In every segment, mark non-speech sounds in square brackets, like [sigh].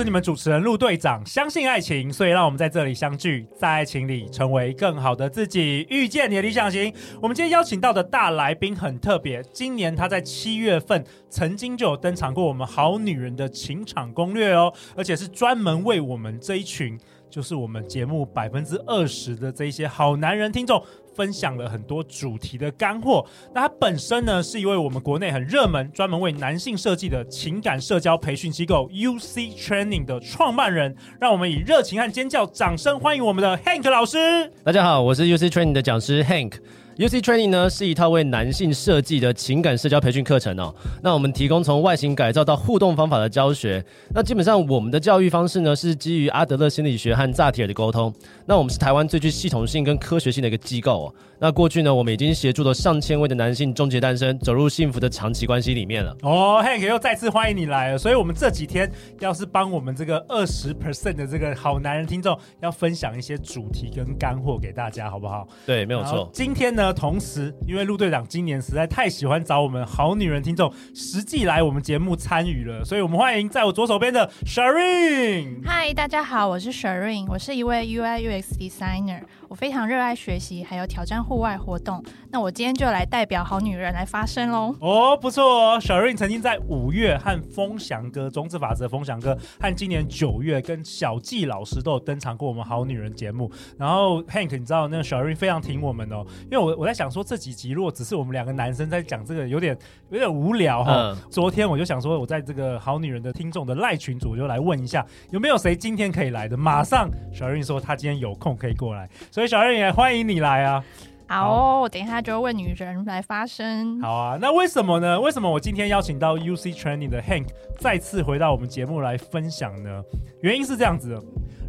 是你们主持人陆队长，相信爱情，所以让我们在这里相聚，在爱情里成为更好的自己，遇见你的理想型。我们今天邀请到的大来宾很特别，今年他在七月份曾经就有登场过我们好女人的情场攻略哦，而且是专门为我们这一群，就是我们节目百分之二十的这一些好男人听众。分享了很多主题的干货。那他本身呢，是一位我们国内很热门、专门为男性设计的情感社交培训机构 UC Training 的创办人。让我们以热情和尖叫、掌声欢迎我们的 Hank 老师。大家好，我是 UC Training 的讲师 Hank。UC Training 呢是一套为男性设计的情感社交培训课程哦。那我们提供从外形改造到互动方法的教学。那基本上我们的教育方式呢是基于阿德勒心理学和萨提尔的沟通。那我们是台湾最具系统性跟科学性的一个机构哦。那过去呢，我们已经协助了上千位的男性终结单身，走入幸福的长期关系里面了。哦，Hank 又再次欢迎你来了。所以，我们这几天要是帮我们这个二十 percent 的这个好男人听众，要分享一些主题跟干货给大家，好不好？对，没有错。今天呢，同时因为陆队长今年实在太喜欢找我们好女人听众实际来我们节目参与了，所以我们欢迎在我左手边的 Shireen。嗨，大家好，我是 Shireen，我是一位 UI UX designer。我非常热爱学习，还有挑战户外活动。那我今天就来代表好女人来发声喽。哦，不错哦。Shireen 曾经在五月和风翔哥、种子法则风翔哥，和今年九月跟小纪老师都有登场过我们好女人节目。然后 Hank，你知道那个 Shireen 非常挺我们哦，因为我我在想说这几集如果只是我们两个男生在讲这个，有点有点无聊哈、昨天我就想说，我在这个好女人的听众的赖群组，我就来问一下有没有谁今天可以来的。马上 Shireen 说他今天有空可以过来。所以小人也欢迎你来啊！好，好，我等一下就为女人来发声。好啊，那为什么呢？为什么我今天邀请到 UC Training 的 Hank 再次回到我们节目来分享呢？原因是这样子的，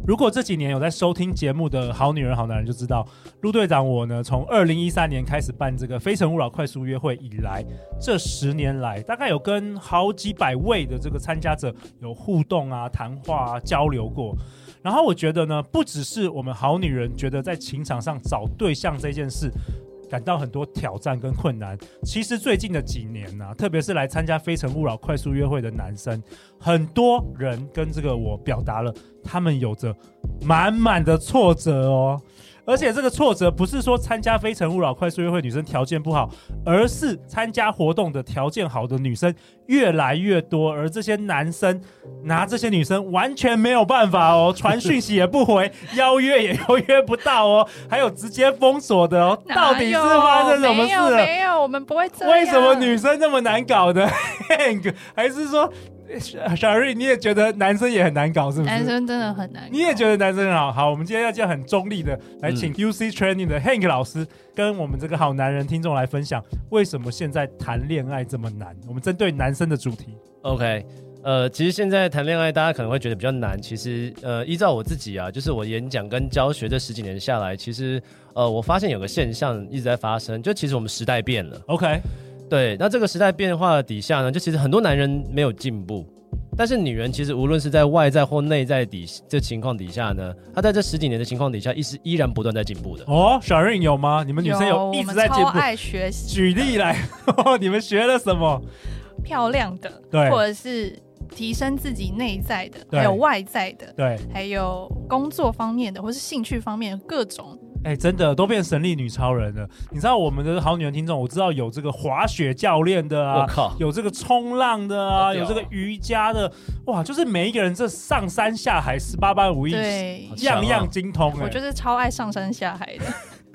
如果这几年有在收听节目的好女人、好男人就知道，陆队长我呢，从二零一三年开始办这个《非诚勿扰》快速约会以来，这十年来大概有跟好几百位的这个参加者有互动啊、谈话啊、交流过。然后我觉得呢，不只是我们好女人觉得在情场上找对象这件事感到很多挑战跟困难，其实最近的几年呢、啊，特别是来参加非诚勿扰快速约会的男生，很多人跟这个我表达了，他们有着满满的挫折哦。而且这个挫折不是说参加非诚勿扰快速约会女生条件不好，而是参加活动的条件好的女生越来越多，而这些男生拿这些女生完全没有办法哦，传讯息也不回，邀约也邀约不到哦，还有直接封锁的哦，[laughs] 到底是发生什么事了？没有，没有，我们不会这样。为什么女生那么难搞的？[laughs] Hank 还是说？[laughs] 小瑞，你也觉得男生也很难搞，是不是？男生真的很难搞。你也觉得男生很好？好，我们今天要这样很中立的来请 UC Training 的 Hank 老师跟我们这个好男人听众来分享，为什么现在谈恋爱这么难？我们针对男生的主题。OK，呃，其实现在谈恋爱大家可能会觉得比较难。其实，呃，依照我自己啊，就是我演讲跟教学这十几年下来，其实，呃，我发现有个现象一直在发生，就其实我们时代变了。OK。对，那这个时代变化的底下呢，就其实很多男人没有进步，但是女人其实无论是在外在或内在底这情况底下呢，她在这十几年的情况底下，一直依然不断在进步的。哦，Shireen 有吗？你们女生有一直在进步？我们超爱学习。举例来，[laughs] 你们学了什么？漂亮的，对，或者是提升自己内在的，对还有外在的，对，还有工作方面的，或是兴趣方面的各种。哎、欸，真的都变神力女超人了。你知道我们的好女人听众，我知道有这个滑雪教练的啊，靠有这个冲浪的啊，哦、有这个瑜伽的，哇，就是每一个人这上山下海十八般武艺，对样样精通、欸。我就是超爱上山下海的。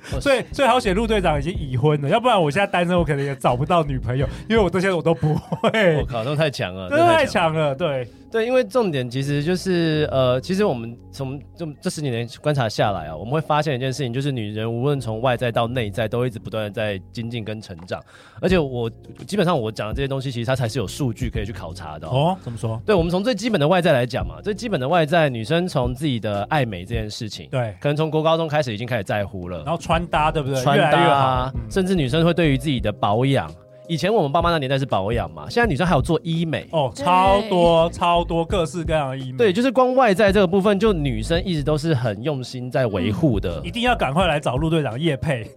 [laughs] 所以最好写陆队长已经已婚了，要不然我现在单身，我可能也找不到女朋友，因为我这些我都不会。我靠，都太强了，都太强了，对。对，因为重点其实就是呃，其实我们从这这十几年观察下来啊，我们会发现一件事情，就是女人无论从外在到内在，都一直不断的在精进跟成长。而且我基本上我讲的这些东西，其实它才是有数据可以去考察的哦。哦，怎么说？对，我们从最基本的外在来讲嘛，最基本的外在，女生从自己的爱美这件事情，对，可能从国高中开始已经开始在乎了。然后穿搭，对不对？穿搭，越来越好，甚至女生会对于自己的保养。以前我们爸妈那年代是保养嘛，现在女生还有做医美哦，超多超多各式各样的医美。对，就是光外在这个部分，就女生一直都是很用心在维护的。一定要赶快来找陆队长叶配。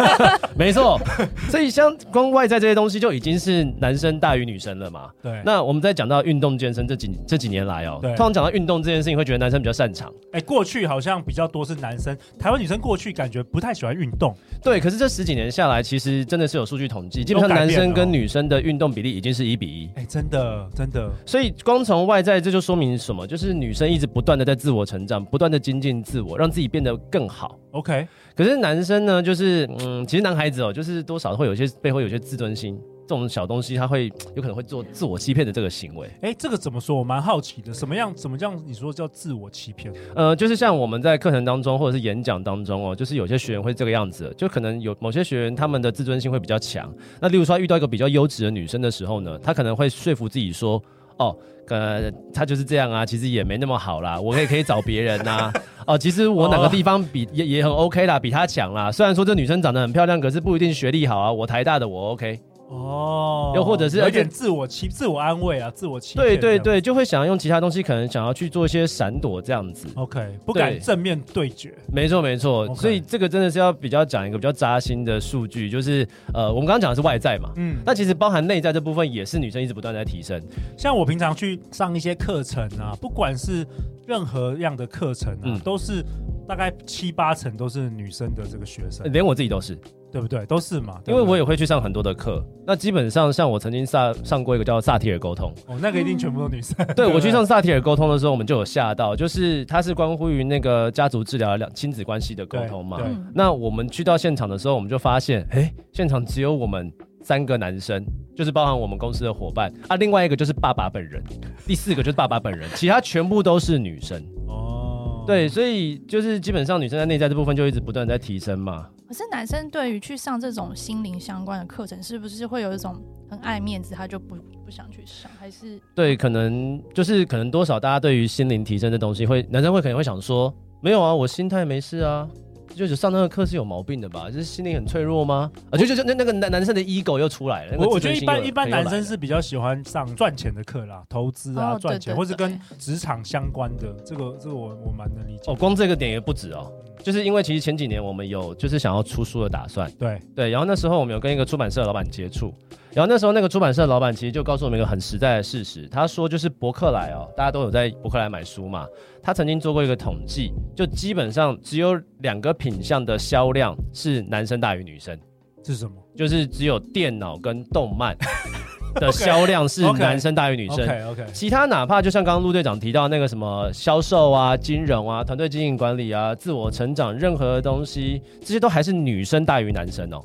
[laughs] 没错，所以像光外在这些东西就已经是男生大于女生了嘛。对。那我们在讲到运动健身这几这几年来哦，对，通常讲到运动这件事情，会觉得男生比较擅长。哎，过去好像比较多是男生，台湾女生过去感觉不太喜欢运动。对，可是这十几年下来，其实真的是有数据统计，基本上男生跟女生的运动比例已经是一比一。哎，真的真的。所以光从外在，这就说明什么？就是女生一直不断的在自我成长，不断的精进自我，让自己变得更好。OK。可是男生呢，就是嗯，其实男孩子哦，就是多少会有些背后有些自尊心。这种小东西，他会有可能会做自我欺骗的这个行为。哎，这个怎么说？我蛮好奇的。什么样？怎么这样？你说叫自我欺骗？呃，就是像我们在课程当中或者是演讲当中哦，就是有些学员会这个样子，就可能有某些学员他们的自尊心会比较强。那例如说遇到一个比较优质的女生的时候呢，他可能会说服自己说：“哦，呃，他就是这样啊，其实也没那么好啦，我也可以找别人呐、啊。[laughs] 哦，其实我哪个地方比也也很 OK 啦，比他强啦。虽然说这女生长得很漂亮，可是不一定学历好啊。我台大的我 OK。”哦，又或者是有点自我欺、自我安慰啊，自我欺骗。对对对，就会想要用其他东西，可能想要去做一些闪躲这样子。OK，不敢正面对决。没错没错，所以这个真的是要比较讲一个比较扎心的数据，就是呃，我们刚刚讲的是外在嘛，嗯，那其实包含内在这部分也是女生一直不断在提升。像我平常去上一些课程啊，不管是任何样的课程啊，嗯，都是大概七八成都是女生的这个学生，连我自己都是。对不对？都是嘛。因为我也会去上很多的课。那基本上，像我曾经上上过一个叫萨提尔沟通。哦，那个一定全部都女生。[laughs] 对，我去上萨提尔沟通的时候，我们就有吓到，就是它是关乎于那个家族治疗两亲子关系的沟通嘛。对。那我们去到现场的时候，我们就发现，哎，现场只有我们三个男生，就是包含我们公司的伙伴啊，另外一个就是爸爸本人，第四个就是爸爸本人，其他全部都是女生。哦。对，所以就是基本上女生在内在这部分就一直不断在提升嘛。可是男生对于去上这种心灵相关的课程，是不是会有一种很爱面子，他就不不想去上？还是对，可能就是可能多少大家对于心灵提升的东西会，男生会可能会想说，没有啊，我心态没事啊。就是上那个课是有毛病的吧？就是心灵很脆弱吗？啊，就就就那那个男男生的 ego 又出来了。我我觉得一般一般男生是比较喜欢上赚钱的课啦，投资啊，赚钱，或是跟职场相关的。这个这个我我蛮能理解。哦，光这个点也不止哦，就是因为其实前几年我们有就是想要出书的打算。对对，然后那时候我们有跟一个出版社的老板接触。然后那时候那个出版社的老板其实就告诉我们一个很实在的事实，他说就是博客来哦，大家都有在博客来买书嘛，他曾经做过一个统计，就基本上只有两个品项的销量是男生大于女生，是什么？就是只有电脑跟动漫的销量是男生大于女生。[laughs] OK OK，其他哪怕就像刚刚陆队长提到那个什么销售啊、金融啊、团队经营管理啊、自我成长，任何的东西这些都还是女生大于男生哦。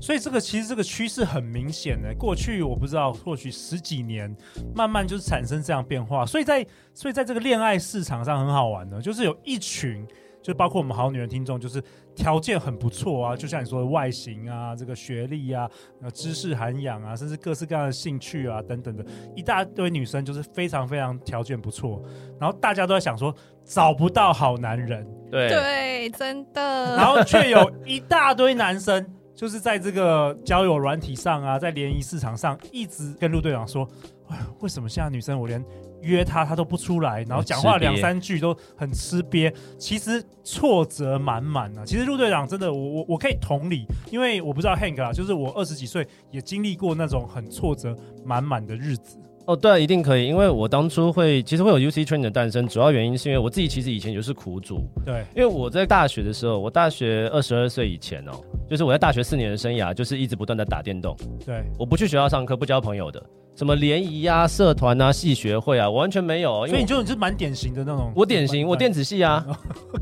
所以这个其实这个趋势很明显的，过去我不知道，或许十几年慢慢就是产生这样变化。所以在所以在这个恋爱市场上很好玩的，就是有一群，就包括我们好女人听众，就是条件很不错啊，就像你说的外形啊，这个学历啊，知识涵养啊，甚至各式各样的兴趣啊等等的，一大堆女生就是非常非常条件不错，然后大家都在想说找不到好男人，对对，真的，然后却有一大堆男生。就是在这个交友软体上啊，在联谊市场上，一直跟陆队长说，哎，为什么现在女生我连约她她都不出来，然后讲话两三句都很吃瘪，其实挫折满满啊。其实陆队长真的，我我我可以同理，因为我不知道 Hank 啊，就是我二十几岁也经历过那种很挫折满满的日子。哦，对啊，一定可以，因为我当初会其实会有 UC Training 的诞生，主要原因是因为我自己其实以前就是苦主。对，因为我在大学的时候，我大学二十二岁以前哦，就是我在大学四年的生涯，就是一直不断的打电动。对，我不去学校上课，不交朋友的。什么联谊啊、社团啊、系学会啊，我完全没有。所以你就你是蛮典型的那种。我典型，我电子系啊，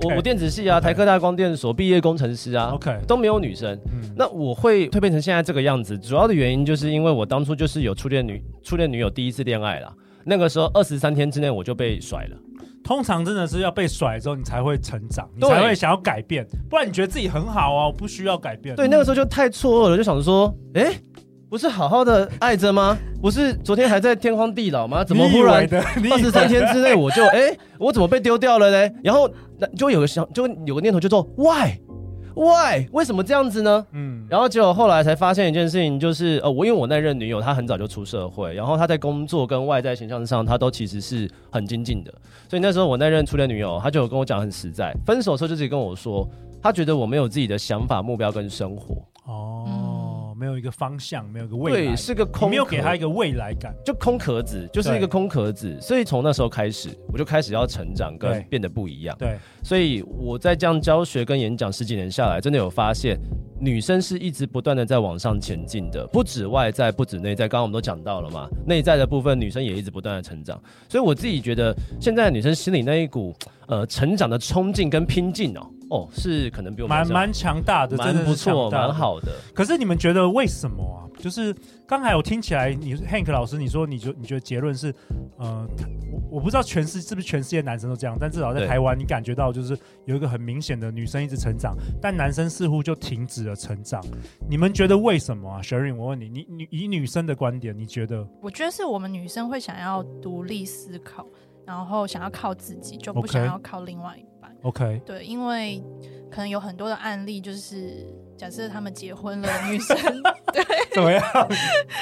我我电子系啊，台科大光电所毕业工程师啊，OK，都没有女生。那我会蜕变成现在这个样子，主要的原因就是因为我当初就是有初恋女初恋女友第一次恋爱啦。那个时候二十三天之内我就被甩了。通常真的是要被甩之后，你才会成长，你才会想要改变，不然你觉得自己很好啊，我不需要改变。对，那个时候就太错愕了，就想说，哎。不是好好的爱着吗？不是昨天还在天荒地老吗？怎么忽然二十三天之内我就哎、欸，我怎么被丢掉了嘞？然后就有个想，就有个念头就做 why，Why？为什么这样子呢？嗯，然后结果后来才发现一件事情，就是呃，我因为我那任女友她很早就出社会，然后她在工作跟外在形象上，她都其实是很精进的。所以那时候我那任初恋女友，她就有跟我讲很实在，分手的时候就直接跟我说，她觉得我没有自己的想法、目标跟生活。哦。嗯没有一个方向，没有一个未来，对，是个空，没有给他一个未来感，就空壳子，就是一个空壳子。所以从那时候开始，我就开始要成长，跟变得不一样。对，所以我在这样教学跟演讲十几年下来，真的有发现，女生是一直不断的在往上前进的，不止外在，不止内在。刚刚我们都讲到了嘛，内在的部分，女生也一直不断的成长。所以我自己觉得，现在女生心里那一股呃成长的冲劲跟拼劲哦。哦，是可能比我们蛮蛮强大的，真的不错，蛮好的。可是你们觉得为什么啊？就是刚才我听起来，你 Hank 老师，你说你就你觉得结论是，呃，我我不知道全世是不是全世界男生都这样，但至少在台湾，你感觉到就是有一个很明显的女生一直成长，但男生似乎就停止了成长。你们觉得为什么啊？Sherry，我问你，你你以女生的观点，你觉得？我觉得是我们女生会想要独立思考，然后想要靠自己，就不想要靠另外一。OK，对，因为可能有很多的案例，就是假设他们结婚了，女生 [laughs] 对怎么样？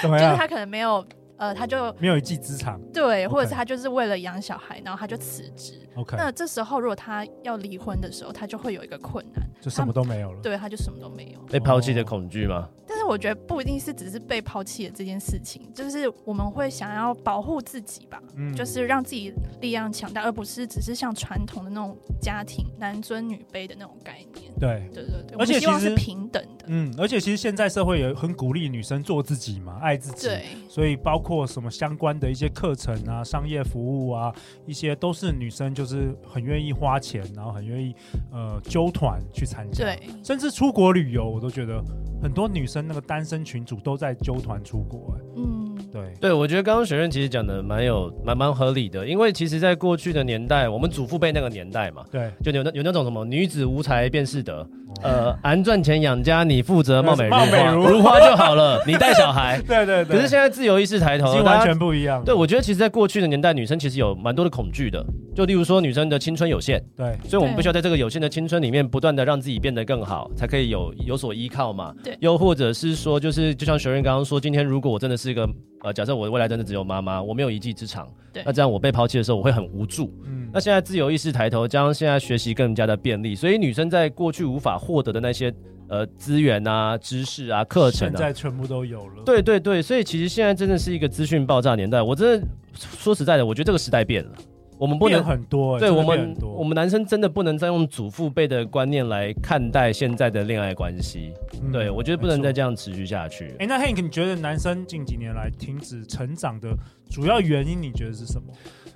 怎么样？就是他可能没有，呃，他就没有一技之长，对，或者是他就是为了养小孩，然后他就辞职。OK，那这时候如果他要离婚的时候，他就会有一个困难，就什么都没有了。对，他就什么都没有，被抛弃的恐惧吗？我觉得不一定是只是被抛弃的这件事情，就是我们会想要保护自己吧，嗯，就是让自己力量强大，而不是只是像传统的那种家庭男尊女卑的那种概念。对，对对对，而且希望是平等的。嗯，而且其实现在社会也很鼓励女生做自己嘛，爱自己。对，所以包括什么相关的一些课程啊、商业服务啊，一些都是女生就是很愿意花钱，然后很愿意呃揪团去参加。对，甚至出国旅游，我都觉得很多女生那个单身群主都在纠团出国。嗯，对。对，我觉得刚刚学院其实讲的蛮有蛮蛮合理的，因为其实在过去的年代，我们祖父辈那个年代嘛，对，就有那有那种什么女子无才便是德，呃，俺赚钱养家，你负责貌美如花，如花就好了，你带小孩。[laughs] 对对对。可是现在自由意识抬头，完全不一样。对，我觉得其实，在过去的年代，女生其实有蛮多的恐惧的，就例如说，女生的青春有限，对，所以我们必须要在这个有限的青春里面，不断的让自己变得更好，才可以有有所依靠嘛。对。又或者是说，就是就像学员刚刚说，今天如果我真的是一个呃，假设我的未来真的只有妈妈，我没有一技之长，对，那这样我被抛弃的时候，我会很无助。嗯。那现在自由意识抬头，加上现在学习更加的便利，所以女生在过去无法获得的那些。呃，资源啊，知识啊，课程啊，现在全部都有了。对对对，所以其实现在真的是一个资讯爆炸年代。我真的说实在的，我觉得这个时代变了，我们不能很多。对我们，我们男生真的不能再用祖父辈的观念来看待现在的恋爱关系。嗯、对我觉得不能再这样持续下去。哎、欸，那 Hank，你觉得男生近几年来停止成长的主要原因，你觉得是什么？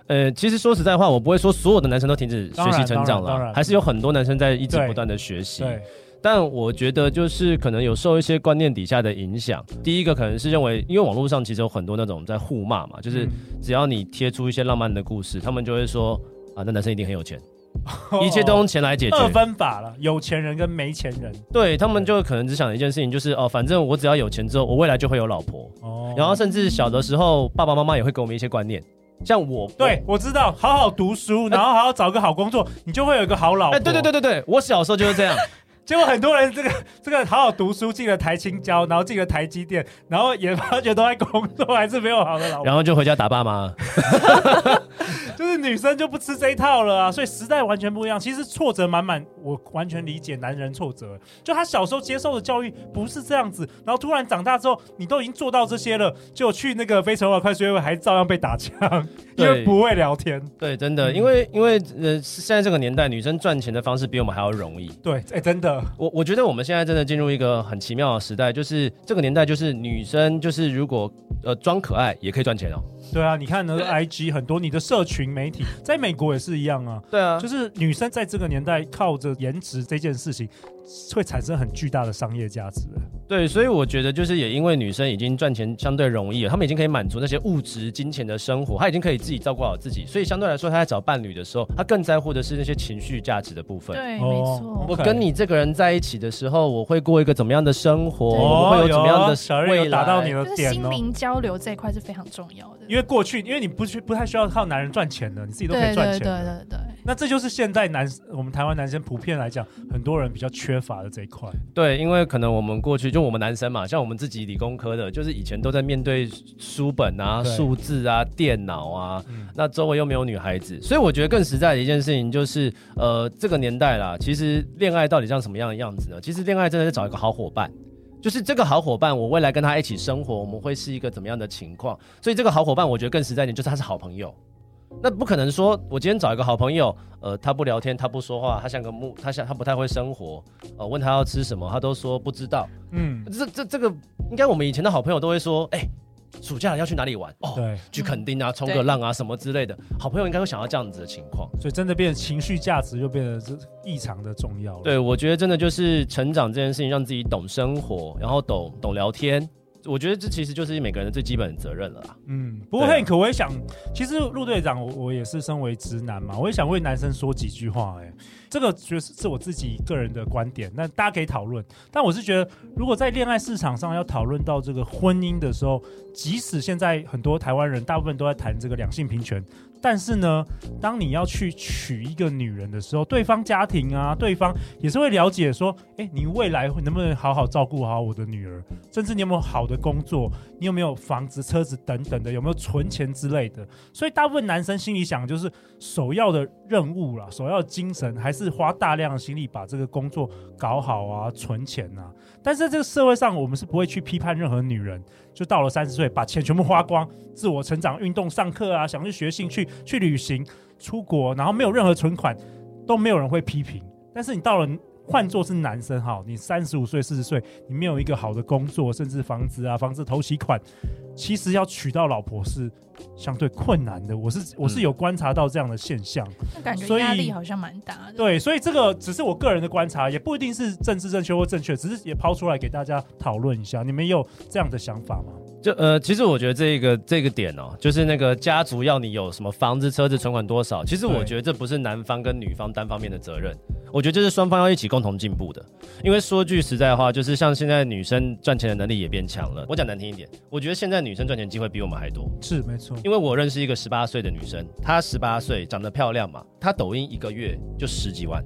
呃，其实说实在话，我不会说所有的男生都停止学习成长了，还是有很多男生在一直不断的学习。对。但我觉得就是可能有受一些观念底下的影响。第一个可能是认为，因为网络上其实有很多那种在互骂嘛，就是只要你贴出一些浪漫的故事，他们就会说啊，那男生一定很有钱，一切都用钱来解决。二分法了，有钱人跟没钱人。对，他们就可能只想一件事情，就是哦，反正我只要有钱之后，我未来就会有老婆。哦。然后甚至小的时候，爸爸妈妈也会给我们一些观念，像我，对我知道，好好读书，然后好好找个好工作，你就会有一个好老婆。哎，对对对对对，我小时候就是这样。[laughs] 结果很多人这个这个好好读书，进了台青交，然后进了台积电，然后也发觉都在工作，还是没有好的老婆，然后就回家打爸妈。[laughs] 就是女生就不吃这一套了啊，所以时代完全不一样。其实挫折满满，我完全理解男人挫折。就他小时候接受的教育不是这样子，然后突然长大之后，你都已经做到这些了，就去那个非诚勿扰快速约会还照样被打枪，因为不会聊天。对，真的，因为因为呃，现在这个年代，女生赚钱的方式比我们还要容易。对，哎、欸，真的。[laughs] 我我觉得我们现在真的进入一个很奇妙的时代，就是这个年代，就是女生就是如果呃装可爱也可以赚钱哦。对啊，你看那个 IG 很多，你的社群媒体在美国也是一样啊。对啊，就是女生在这个年代靠着颜值这件事情，会产生很巨大的商业价值。对，所以我觉得就是也因为女生已经赚钱相对容易了，她们已经可以满足那些物质金钱的生活，她已经可以自己照顾好自己，所以相对来说，她在找伴侣的时候，她更在乎的是那些情绪价值的部分。对，没错。我跟你这个人在一起的时候，我会过一个怎么样的生活？我会有怎么样的未来？达到你的点哦。心灵交流这一块是非常重要的。因为过去，因为你不需不太需要靠男人赚钱的，你自己都可以赚钱。对对对对对。那这就是现在男我们台湾男生普遍来讲，很多人比较缺乏的这一块。对，因为可能我们过去就我们男生嘛，像我们自己理工科的，就是以前都在面对书本啊、数字啊、电脑啊，嗯、那周围又没有女孩子，所以我觉得更实在的一件事情就是，呃，这个年代啦，其实恋爱到底像什么样的样子呢？其实恋爱真的是找一个好伙伴。就是这个好伙伴，我未来跟他一起生活，我们会是一个怎么样的情况？所以这个好伙伴，我觉得更实在一点，就是他是好朋友。那不可能说我今天找一个好朋友，呃，他不聊天，他不说话，他像个木，他像 [laughs] 他不太会生活，呃，问他要吃什么，他都说不知道。嗯，这这这个应该我们以前的好朋友都会说，哎、欸。暑假要去哪里玩？哦，对，去垦丁啊，冲个浪啊，什么之类的。好朋友应该会想要这样子的情况，所以真的变成情绪价值就变得是异常的重要了。对，我觉得真的就是成长这件事情，让自己懂生活，然后懂懂聊天。我觉得这其实就是每个人的最基本的责任了啦。嗯，不过 Hank，我也想，其实陆队长，我我也是身为直男嘛，我也想为男生说几句话、欸。哎，这个就是是我自己个人的观点，那大家可以讨论。但我是觉得，如果在恋爱市场上要讨论到这个婚姻的时候，即使现在很多台湾人大部分都在谈这个两性平权。但是呢，当你要去娶一个女人的时候，对方家庭啊，对方也是会了解说，哎，你未来能不能好好照顾好我的女儿，甚至你有没有好的工作，你有没有房子、车子等等的，有没有存钱之类的。所以大部分男生心里想，就是首要的任务啦，首要的精神还是花大量的心力把这个工作搞好啊，存钱啊。但是在这个社会上，我们是不会去批判任何女人。就到了三十岁，把钱全部花光，自我成长、运动、上课啊，想去学兴趣、去旅行、出国，然后没有任何存款，都没有人会批评。但是你到了，换做是男生哈，你三十五岁、四十岁，你没有一个好的工作，甚至房子啊、房子头期款，其实要娶到老婆是相对困难的。我是我是有观察到这样的现象，嗯、感觉压力好像蛮大的。对，所以这个只是我个人的观察，也不一定是政治正确或正确，只是也抛出来给大家讨论一下。你们有这样的想法吗？就呃，其实我觉得这个这个点哦，就是那个家族要你有什么房子、车子、存款多少，其实我觉得这不是男方跟女方单方面的责任，我觉得这是双方要一起共同进步的。因为说句实在话，就是像现在女生赚钱的能力也变强了。我讲难听一点，我觉得现在女生赚钱机会比我们还多。是没错，因为我认识一个十八岁的女生，她十八岁，长得漂亮嘛，她抖音一个月就十几万。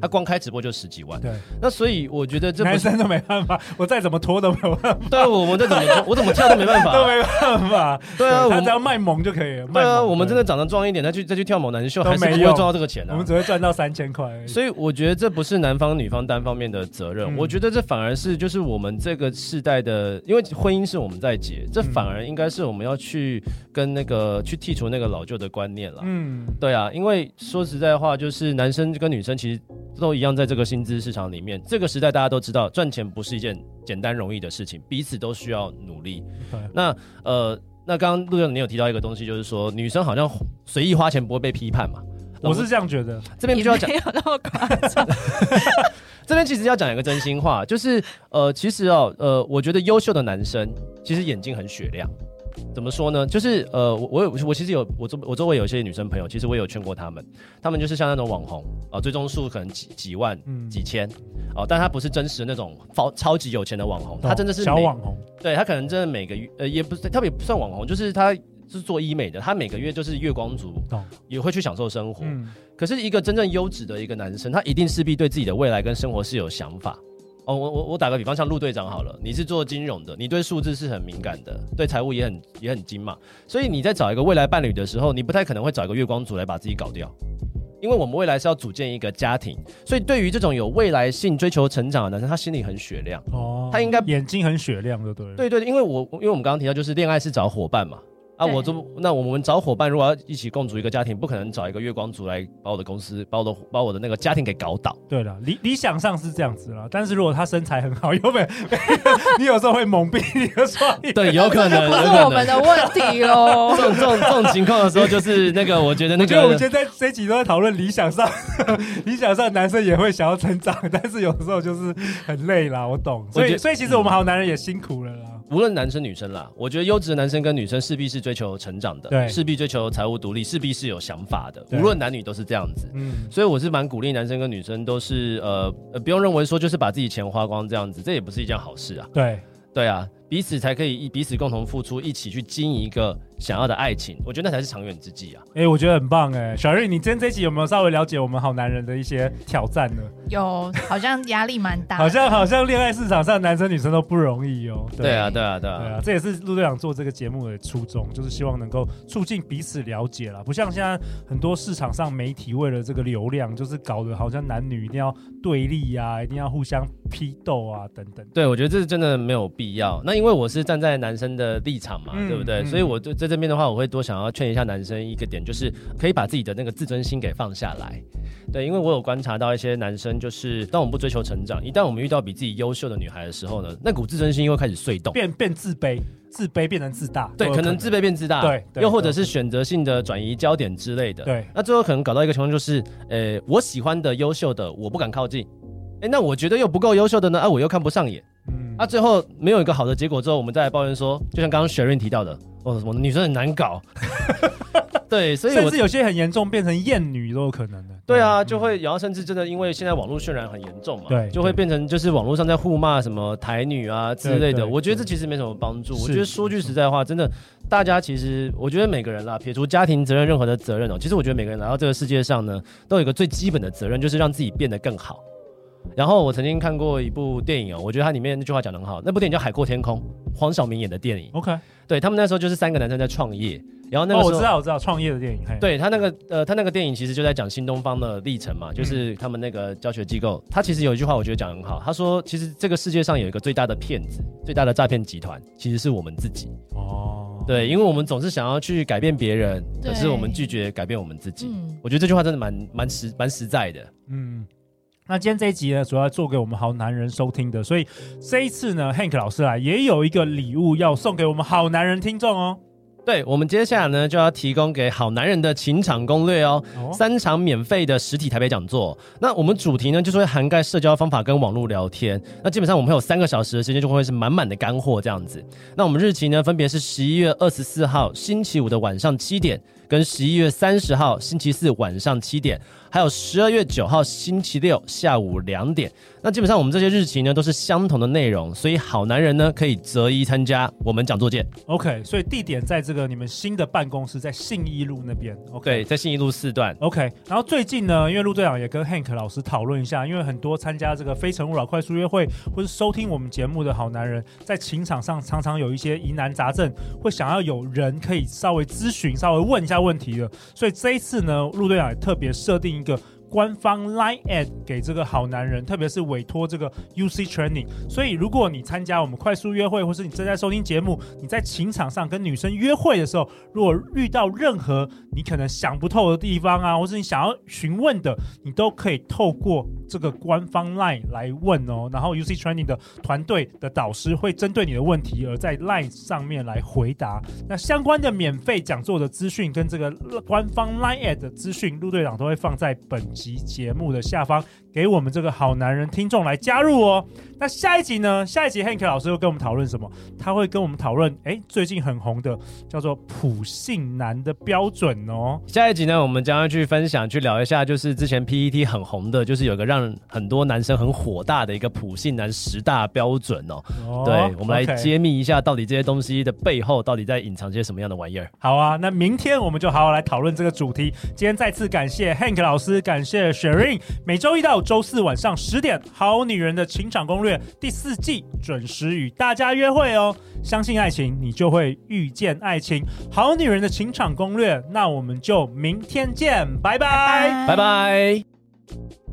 他光开直播就十几万，对，那所以我觉得这男生都没办法，[laughs] 我再怎么拖都没有办法。对啊，我们再怎么，[laughs] 我怎么跳都没办法，都没办法。对啊，我们只要卖萌就可以了。对啊，我们真的长得壮一点，再去再去跳猛男秀，还是不会赚到这个钱的。我们只会赚到三千块。所以我觉得这不是男方女方单方面的责任，我觉得这反而是就是我们这个世代的，因为婚姻是我们在结，这反而应该是我们要去跟那个去剔除那个老旧的观念了。嗯，对啊，因为说实在话，就是男生跟女生其实都一样，在这个。薪资市场里面，这个时代大家都知道，赚钱不是一件简单容易的事情，彼此都需要努力。那呃，那刚刚陆总你有提到一个东西，就是说女生好像随意花钱不会被批判嘛？我是这样觉得。这边必须要讲，没有那么夸张。[laughs] 这边其实要讲一个真心话，就是呃，其实哦，呃，我觉得优秀的男生其实眼睛很雪亮。怎么说呢？就是呃，我我有我其实有我周我周围有一些女生朋友，其实我也有劝过她们，她们就是像那种网红啊，最终数可能几几万、嗯、几千哦，但她不是真实的那种超超级有钱的网红，她真的是小网红，对她可能真的每个月呃也不是特别不算网红，就是她是做医美的，他每个月就是月光族，也会去享受生活。嗯、可是一个真正优质的一个男生，他一定势必对自己的未来跟生活是有想法。哦，我我我打个比方，像陆队长好了，你是做金融的，你对数字是很敏感的，对财务也很也很精嘛，所以你在找一个未来伴侣的时候，你不太可能会找一个月光族来把自己搞掉，因为我们未来是要组建一个家庭，所以对于这种有未来性追求成长的男生，他心里很雪亮哦，他应该眼睛很雪亮，对不对？对对，因为我因为我们刚刚提到就是恋爱是找伙伴嘛。啊，我这那我们找伙伴，如果要一起共组一个家庭，不可能找一个月光族来把我的公司、把我的、把我的那个家庭给搞倒。对了，理理想上是这样子啦，但是如果他身材很好，[laughs] 有没有？你有时候会蒙蔽你的双眼。对，有可能，不是我们的问题哦。[laughs] 这种这种这种情况的时候，就是那个，我觉得那个，我觉得我们现在这集都在讨论理想上，[laughs] 理想上男生也会想要成长，但是有时候就是很累啦，我懂。所以，所以其实我们好男人也辛苦了啦。无论男生女生啦，我觉得优质的男生跟女生势必是追求成长的，对，势必追求财务独立，势必是有想法的。对无论男女都是这样子，嗯，所以我是蛮鼓励男生跟女生都是呃呃，不用认为说就是把自己钱花光这样子，这也不是一件好事啊。对，对啊，彼此才可以彼此共同付出，一起去经营一个想要的爱情。我觉得那才是长远之计啊！哎、欸，我觉得很棒哎、欸，小瑞，你今天这一集有没有稍微了解我们好男人的一些挑战呢？有，好像压力蛮大，好像好像恋爱市场上男生女生都不容易哦。对，对啊，对啊，对啊，对啊，这也是陆队长做这个节目的初衷，就是希望能够促进彼此了解啦。不像现在很多市场上媒体为了这个流量，就是搞得好像男女一定要对立、啊，一定要互相批斗啊等等。对，我觉得这是真的没有必要。那因为我是站在男生的立场嘛，嗯、对不对？嗯、所以我就在这边的话，我会多想要劝一下男生一个点，就是可以把自己的那个自尊心给放下来。对，因为我有观察到一些男生，就是当我们不追求成长，一旦我们遇到比自己优秀的女孩的时候呢，那股自尊心又会开始碎动，变变自卑，自卑变成自大。对，可能自卑变自大。对，又或者是选择性的转移焦点之类的。对，那最后可能搞到一个情况就是，呃，我喜欢的优秀的我不敢靠近，哎，那我觉得又不够优秀的呢，啊，我又看不上眼。嗯，啊，最后没有一个好的结果之后，我们再来抱怨说，就像刚刚 Sherene 提到的，哦，什么女生很难搞。[laughs] 对，所以甚至有些很严重，变成厌女都有可能的。对啊，就会，然后甚至真的因为现在网络渲染很严重嘛，对，就会变成就是网络上在互骂什么台女啊之类的。我觉得这其实没什么帮助。我觉得说句实在话，真的，大家其实我觉得每个人啦，撇除家庭责任，任何的责任哦，其实我觉得每个人来到这个世界上呢，都有一个最基本的责任，就是让自己变得更好。然后我曾经看过一部电影哦，我觉得它里面那句话讲的很好，那部电影叫《海阔天空》，黄晓明演的电影。OK，对，他们那时候就是三个男生在创业。然后那个我知道我知道创业的电影，对他那个呃他那个电影其实就在讲新东方的历程嘛，就是他们那个教学机构，他其实有一句话我觉得讲得很好，他说其实这个世界上有一个最大的骗子，最大的诈骗集团其实是我们自己。哦，对，因为我们总是想要去改变别人，可是我们拒绝改变我们自己，嗯、我觉得这句话真的蛮蛮实蛮实在的，嗯，那今天这一集呢，主要做给我们好男人收听的，所以这一次呢，Hank 老师来也有一个礼物要送给我们好男人听众哦。对，我们接下来呢就要提供给好男人的情场攻略哦，哦三场免费的实体台北讲座。那我们主题呢就是会涵盖社交方法跟网络聊天。那基本上我们会有三个小时的时间，就会是满满的干货这样子。那我们日期呢分别是十一月二十四号星期五的晚上七点，跟十一月三十号星期四晚上七点，还有十二月九号星期六下午两点。那基本上我们这些日期呢都是相同的内容，所以好男人呢可以择一参加。我们讲座见。OK，所以地点在这个你们新的办公室，在信义路那边。OK，对，在信义路四段。OK，然后最近呢，因为陆队长也跟 Hank 老师讨论一下，因为很多参加这个非诚勿扰快速约会或是收听我们节目的好男人，在情场上常常有一些疑难杂症，会想要有人可以稍微咨询、稍微问一下问题了。所以这一次呢，陆队长也特别设定一个。官方 Line at 给这个好男人，特别是委托这个 UC Training。所以，如果你参加我们快速约会，或是你正在收听节目，你在情场上跟女生约会的时候，如果遇到任何你可能想不透的地方啊，或是你想要询问的，你都可以透过这个官方 Line 来问哦。然后 UC Training 的团队的导师会针对你的问题而在 Line 上面来回答。那相关的免费讲座的资讯跟这个官方 Line at 的资讯，陆队长都会放在本集节目的下方，给我们这个好男人听众来加入哦。那下一集呢？下一集 Hank 老师又跟我们讨论什么？他会跟我们讨论，哎，最近很红的叫做普信男的标准哦。下一集呢，我们将要去分享，去聊一下，就是之前 PET 很红的，就是有个让很多男生很火大的一个普信男十大标准哦。哦对，我们来揭秘一下，到底这些东西的背后到底在隐藏些什么样的玩意儿？好啊，那明天我们就好好来讨论这个主题。今天再次感谢 Hank 老师，感谢 Sherene。每周一到周四晚上十点，《好女人的情场攻略》第四季准时与大家约会哦！相信爱情，你就会遇见爱情。好女人的情场攻略，那我们就明天见，拜拜，拜拜。